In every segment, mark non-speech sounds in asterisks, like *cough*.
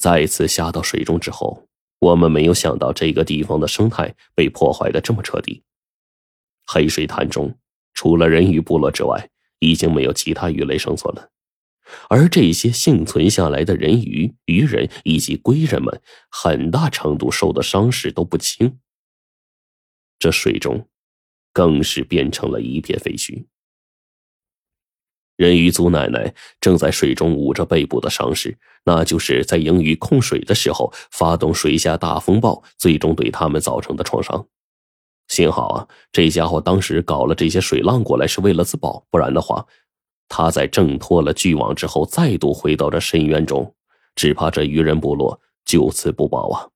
再次下到水中之后，我们没有想到这个地方的生态被破坏的这么彻底。黑水潭中，除了人鱼部落之外，已经没有其他鱼类生存了。而这些幸存下来的人鱼、鱼人以及龟人们，很大程度受的伤势都不轻。这水中，更是变成了一片废墟。人鱼族奶奶正在水中捂着背部的伤势，那就是在盈余控水的时候发动水下大风暴，最终对他们造成的创伤。幸好啊，这家伙当时搞了这些水浪过来是为了自保，不然的话，他在挣脱了巨网之后，再度回到这深渊中，只怕这鱼人部落就此不保啊！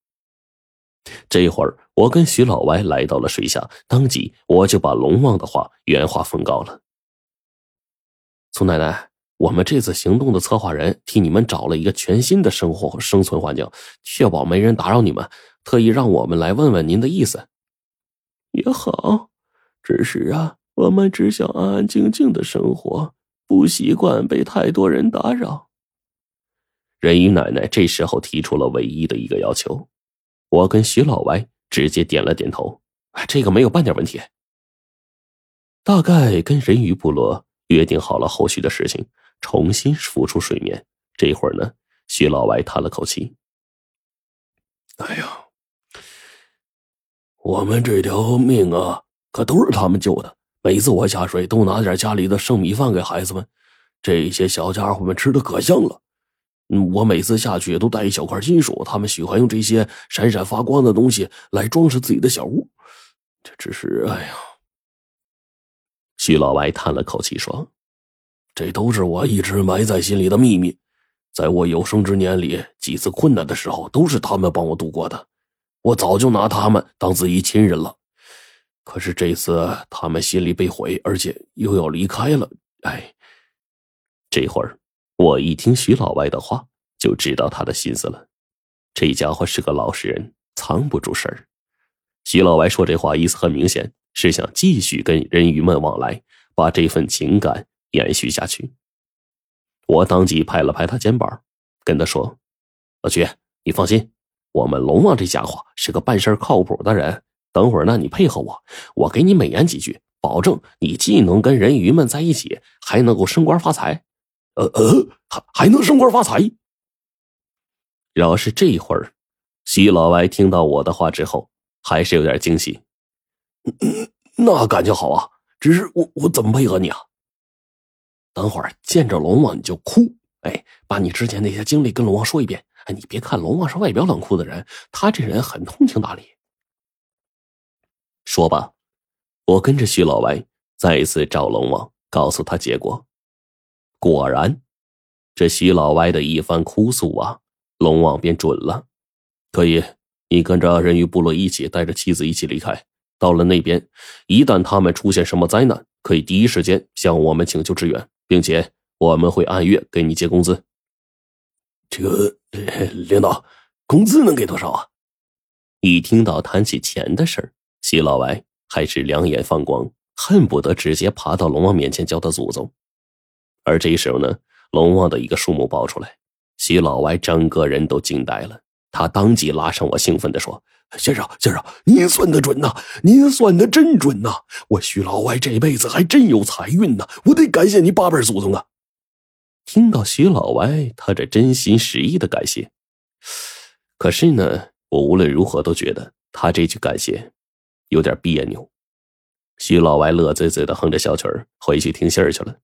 这会儿，我跟徐老歪来到了水下，当即我就把龙王的话原话奉告了。苏奶奶，我们这次行动的策划人替你们找了一个全新的生活生存环境，确保没人打扰你们，特意让我们来问问您的意思。也好，只是啊，我们只想安安静静的生活，不习惯被太多人打扰。人鱼奶奶这时候提出了唯一的一个要求，我跟徐老歪直接点了点头，这个没有半点问题。大概跟人鱼部落。约定好了后续的事情，重新浮出水面。这会儿呢，徐老歪叹了口气：“哎呀，我们这条命啊，可都是他们救的。每次我下水，都拿点家里的剩米饭给孩子们，这些小家伙们吃的可香了。嗯，我每次下去也都带一小块金属，他们喜欢用这些闪闪发光的东西来装饰自己的小屋。这只是，哎呀。”徐老歪叹了口气说：“这都是我一直埋在心里的秘密，在我有生之年里，几次困难的时候，都是他们帮我度过的。我早就拿他们当自己亲人了。可是这次，他们心里被毁，而且又要离开了。哎，这会儿我一听徐老歪的话，就知道他的心思了。这家伙是个老实人，藏不住事儿。徐老歪说这话，意思很明显。”是想继续跟人鱼们往来，把这份情感延续下去。我当即拍了拍他肩膀，跟他说：“老徐，你放心，我们龙王这家伙是个办事靠谱的人。等会儿呢，你配合我，我给你美言几句，保证你既能跟人鱼们在一起，还能够升官发财。呃呃，还还能升官发财。要是这会儿，徐老歪听到我的话之后，还是有点惊喜。” *clears throat* 那感情好啊，只是我我怎么配合你啊？等会儿见着龙王你就哭，哎，把你之前那些经历跟龙王说一遍。哎，你别看龙王是外表冷酷的人，他这人很通情达理。说吧，我跟着徐老歪再一次找龙王，告诉他结果。果然，这徐老歪的一番哭诉啊，龙王便准了。可以，你跟着人鱼部落一起带着妻子一起离开。到了那边，一旦他们出现什么灾难，可以第一时间向我们请求支援，并且我们会按月给你结工资。这个领导，工资能给多少啊？一听到谈起钱的事儿，徐老歪还是两眼放光，恨不得直接爬到龙王面前叫他祖宗。而这时候呢，龙王的一个数目报出来，徐老歪整个人都惊呆了，他当即拉上我，兴奋地说。先生，先生，您算的准呐！您算的真准呐！我徐老歪这辈子还真有财运呐！我得感谢你八辈祖宗啊！听到徐老歪他这真心实意的感谢，可是呢，我无论如何都觉得他这句感谢有点别扭。徐老歪乐滋滋的哼着小曲儿回去听信儿去了。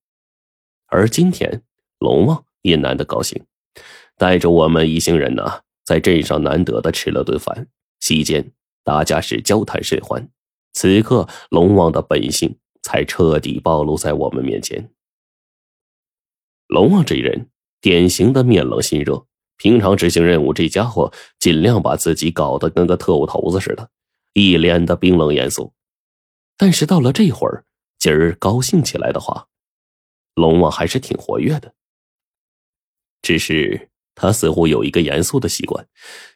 而今天，龙王也难得高兴，带着我们一行人呢，在镇上难得的吃了顿饭。席间，大家是交谈甚欢。此刻，龙王的本性才彻底暴露在我们面前。龙王这人，典型的面冷心热。平常执行任务，这家伙尽量把自己搞得跟个特务头子似的，一脸的冰冷严肃。但是到了这会儿，今儿高兴起来的话，龙王还是挺活跃的。只是。他似乎有一个严肃的习惯，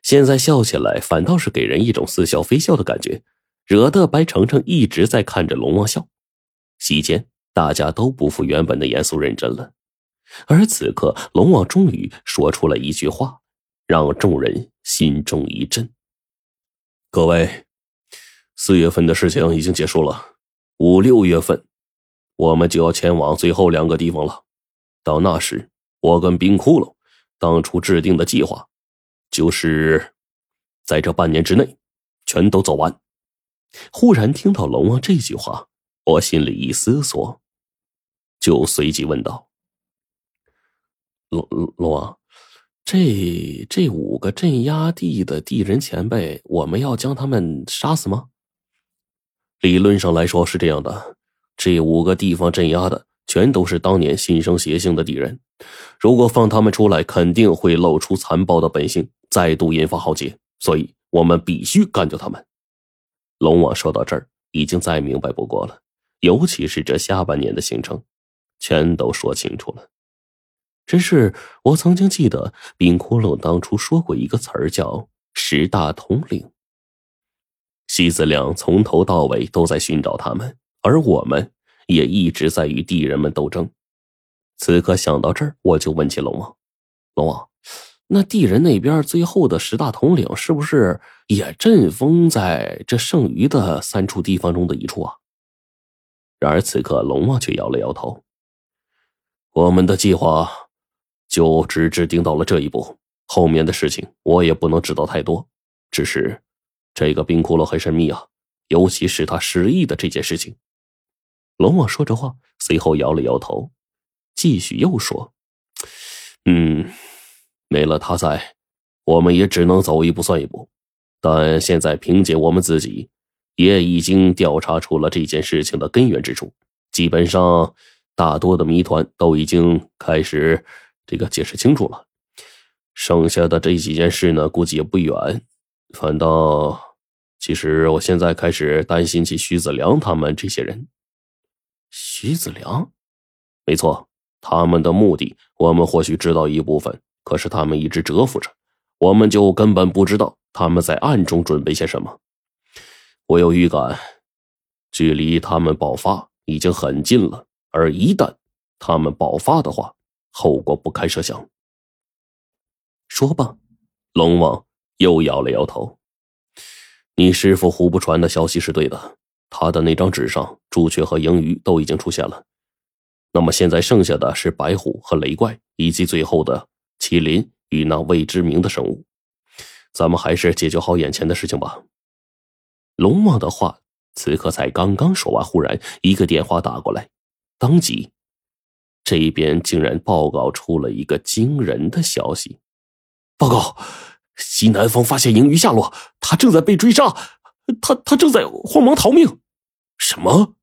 现在笑起来反倒是给人一种似笑非笑的感觉，惹得白程程一直在看着龙王笑。席间，大家都不复原本的严肃认真了。而此刻，龙王终于说出了一句话，让众人心中一震。各位，四月份的事情已经结束了，五六月份，我们就要前往最后两个地方了。到那时，我跟冰窟窿当初制定的计划，就是在这半年之内全都走完。忽然听到龙王这句话，我心里一思索，就随即问道：“龙龙王。”这这五个镇压地的地人前辈，我们要将他们杀死吗？理论上来说是这样的，这五个地方镇压的全都是当年新生邪性的地人，如果放他们出来，肯定会露出残暴的本性，再度引发浩劫，所以我们必须干掉他们。龙王说到这儿，已经再明白不过了，尤其是这下半年的行程，全都说清楚了。只是我曾经记得冰窟窿当初说过一个词儿，叫“十大统领”。西子亮从头到尾都在寻找他们，而我们也一直在与地人们斗争。此刻想到这儿，我就问起龙王：“龙王，那地人那边最后的十大统领是不是也阵封在这剩余的三处地方中的一处啊？”然而此刻龙王却摇了摇头：“我们的计划。”就只制定到了这一步，后面的事情我也不能知道太多。只是，这个冰窟窿很神秘啊，尤其是他失忆的这件事情。龙王说着话，随后摇了摇头，继续又说：“嗯，没了他在，我们也只能走一步算一步。但现在凭借我们自己，也已经调查出了这件事情的根源之处，基本上大多的谜团都已经开始。”这个解释清楚了，剩下的这几件事呢，估计也不远。反倒，其实我现在开始担心起徐子良他们这些人。徐子良，没错，他们的目的我们或许知道一部分，可是他们一直蛰伏着，我们就根本不知道他们在暗中准备些什么。我有预感，距离他们爆发已经很近了，而一旦他们爆发的话，后果不堪设想。说罢，龙王又摇了摇头：“你师傅胡不传的消息是对的，他的那张纸上，朱雀和鹰鱼都已经出现了。那么现在剩下的是白虎和雷怪，以及最后的麒麟与那未知名的生物。咱们还是解决好眼前的事情吧。”龙王的话此刻才刚刚说完，忽然一个电话打过来，当即。这一边竟然报告出了一个惊人的消息！报告，西南方发现鹰鱼下落，他正在被追杀，他他正在慌忙逃命。什么？